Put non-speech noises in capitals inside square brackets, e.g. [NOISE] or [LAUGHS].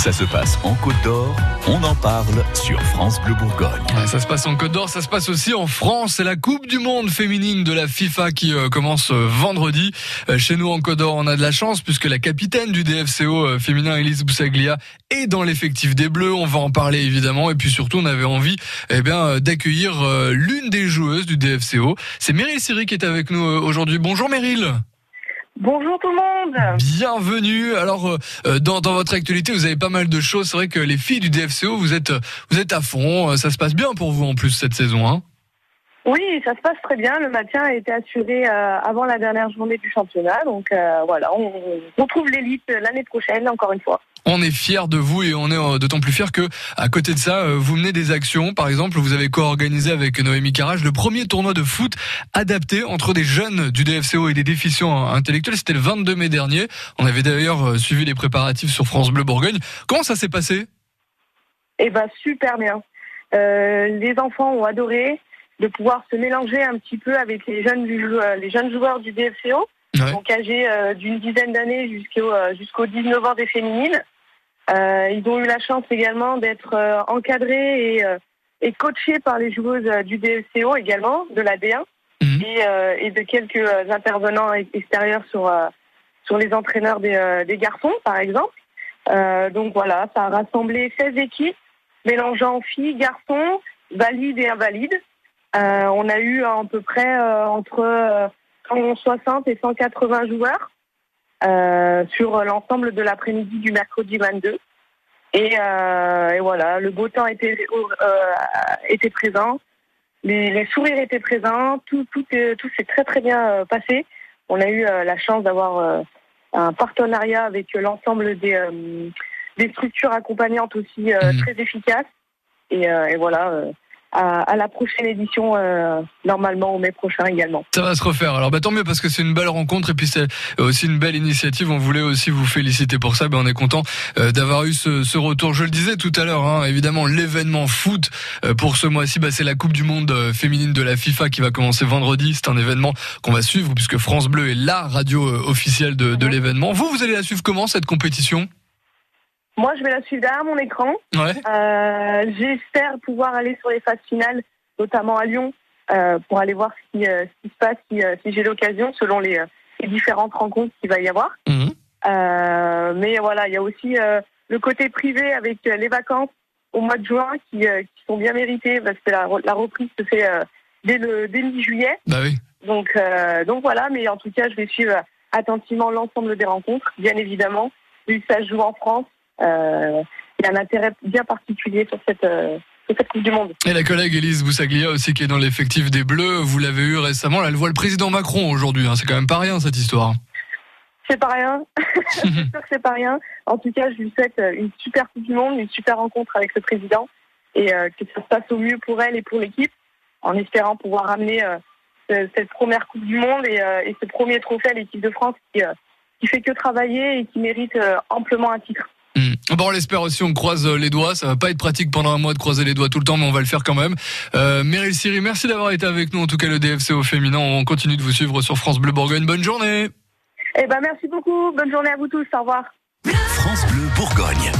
Ça se passe en Côte d'Or, on en parle sur France Bleu Bourgogne. ça se passe en Côte d'Or, ça se passe aussi en France. C'est la Coupe du Monde féminine de la FIFA qui euh, commence euh, vendredi. Euh, chez nous en Côte d'Or, on a de la chance puisque la capitaine du DFCO féminin, Elise Boussaglia, est dans l'effectif des Bleus. On va en parler évidemment. Et puis surtout, on avait envie eh bien, d'accueillir l'une des joueuses du DFCO. C'est Meryl Siri qui est avec nous aujourd'hui. Bonjour Meryl. Bonjour tout le monde. Bienvenue. Alors euh, euh, dans, dans votre actualité, vous avez pas mal de choses. C'est vrai que les filles du DFCO, vous êtes vous êtes à fond. Ça se passe bien pour vous en plus cette saison, hein oui, ça se passe très bien. Le maintien a été assuré euh, avant la dernière journée du championnat. Donc euh, voilà, on, retrouve l'élite l'année prochaine, encore une fois. On est fiers de vous et on est euh, d'autant plus fiers que, à côté de ça, vous menez des actions. Par exemple, vous avez co-organisé avec Noémie Carrage le premier tournoi de foot adapté entre des jeunes du DFCO et des déficients intellectuels. C'était le 22 mai dernier. On avait d'ailleurs suivi les préparatifs sur France Bleu Bourgogne. Comment ça s'est passé? Eh ben super bien. les enfants ont adoré de pouvoir se mélanger un petit peu avec les jeunes, euh, les jeunes joueurs du DFCO, donc âgés euh, d'une dizaine d'années jusqu'au euh, jusqu'au 19 ans des féminines. ils ont eu la chance également d'être encadrés et, et coachés par les joueuses du DFCO également, de la D1, mhm. et, et, de quelques intervenants extérieurs sur, sur les entraîneurs des, des garçons, par exemple. donc voilà, ça a rassemblé 16 équipes mélangeant filles, garçons, valides et invalides. Euh, on a eu à peu près euh, entre 160 euh, et 180 joueurs sur l'ensemble de l'après-midi du mercredi 22. Et, voilà, le beau temps était, était présent, les, sourires étaient présents, tout, tout, tout s'est très très bien passé. On a eu la chance d'avoir un partenariat avec l'ensemble des, des structures accompagnantes aussi mmh. très efficaces. Et, et voilà, à, la prochaine édition, euh, normalement au mai prochain également. Ça va se refaire. Alors bah, tant mieux parce que c'est une belle rencontre et puis c'est aussi une belle initiative. On voulait aussi vous féliciter pour ça. Ben, on est content euh, d'avoir eu ce, ce, retour. Je le disais tout à l'heure, hein, évidemment l'événement foot euh, pour ce mois-ci, bah, c'est la Coupe du Monde féminine de la FIFA qui va commencer vendredi. C'est un événement qu'on va suivre puisque France Bleu est la radio officielle de, de l'événement. Vous, vous allez la suivre comment cette compétition? Moi, je vais la suivre derrière mon écran. Euh, j'espère pouvoir aller sur les phases finales, notamment à Lyon, euh, pour aller voir ce qui, euh, se passe si, j'ai l'occasion, selon les, différentes rencontres qu'il va y avoir. Mhm. mais voilà, il y a aussi le côté privé avec les vacances au mois de juin qui, sont bien méritées parce que la, reprise se fait dès le dès mi-juillet. Bah oui. Donc donc voilà, mais en tout cas, je vais suivre attentivement l'ensemble des rencontres, bien évidemment. Vu que ça joue en France, euh, il y a un intérêt bien particulier sur cette, euh, cette Coupe du Monde. Et la collègue Elise Boussaglia aussi qui est dans l'effectif des Bleus, vous l'avez eu récemment, elle voit le président Macron aujourd'hui, hein. c'est quand même pas rien cette histoire. C'est pas rien, [LAUGHS] c'est sûr que c'est pas rien. En tout cas, je lui souhaite euh, une super Coupe du Monde, une super rencontre avec le président et que ça se passe au mieux pour elle et pour l'équipe, en espérant pouvoir ramener cette première Coupe du Monde et, ce premier trophée à l'équipe de France qui, qui fait que travailler et qui mérite amplement un titre. Bon, on l'espère aussi, on croise euh, les doigts. Ça va pas être pratique pendant un mois de croiser les doigts tout le temps, mais on va le faire quand même. Euh, Meryl Siri, merci d'avoir été avec nous. En tout cas, le DFC au féminin, on continue de vous suivre sur France Bleu Bourgogne. Bonne journée. Eh ben, merci beaucoup. Bonne journée à vous tous. Au revoir. France Bleu Bourgogne.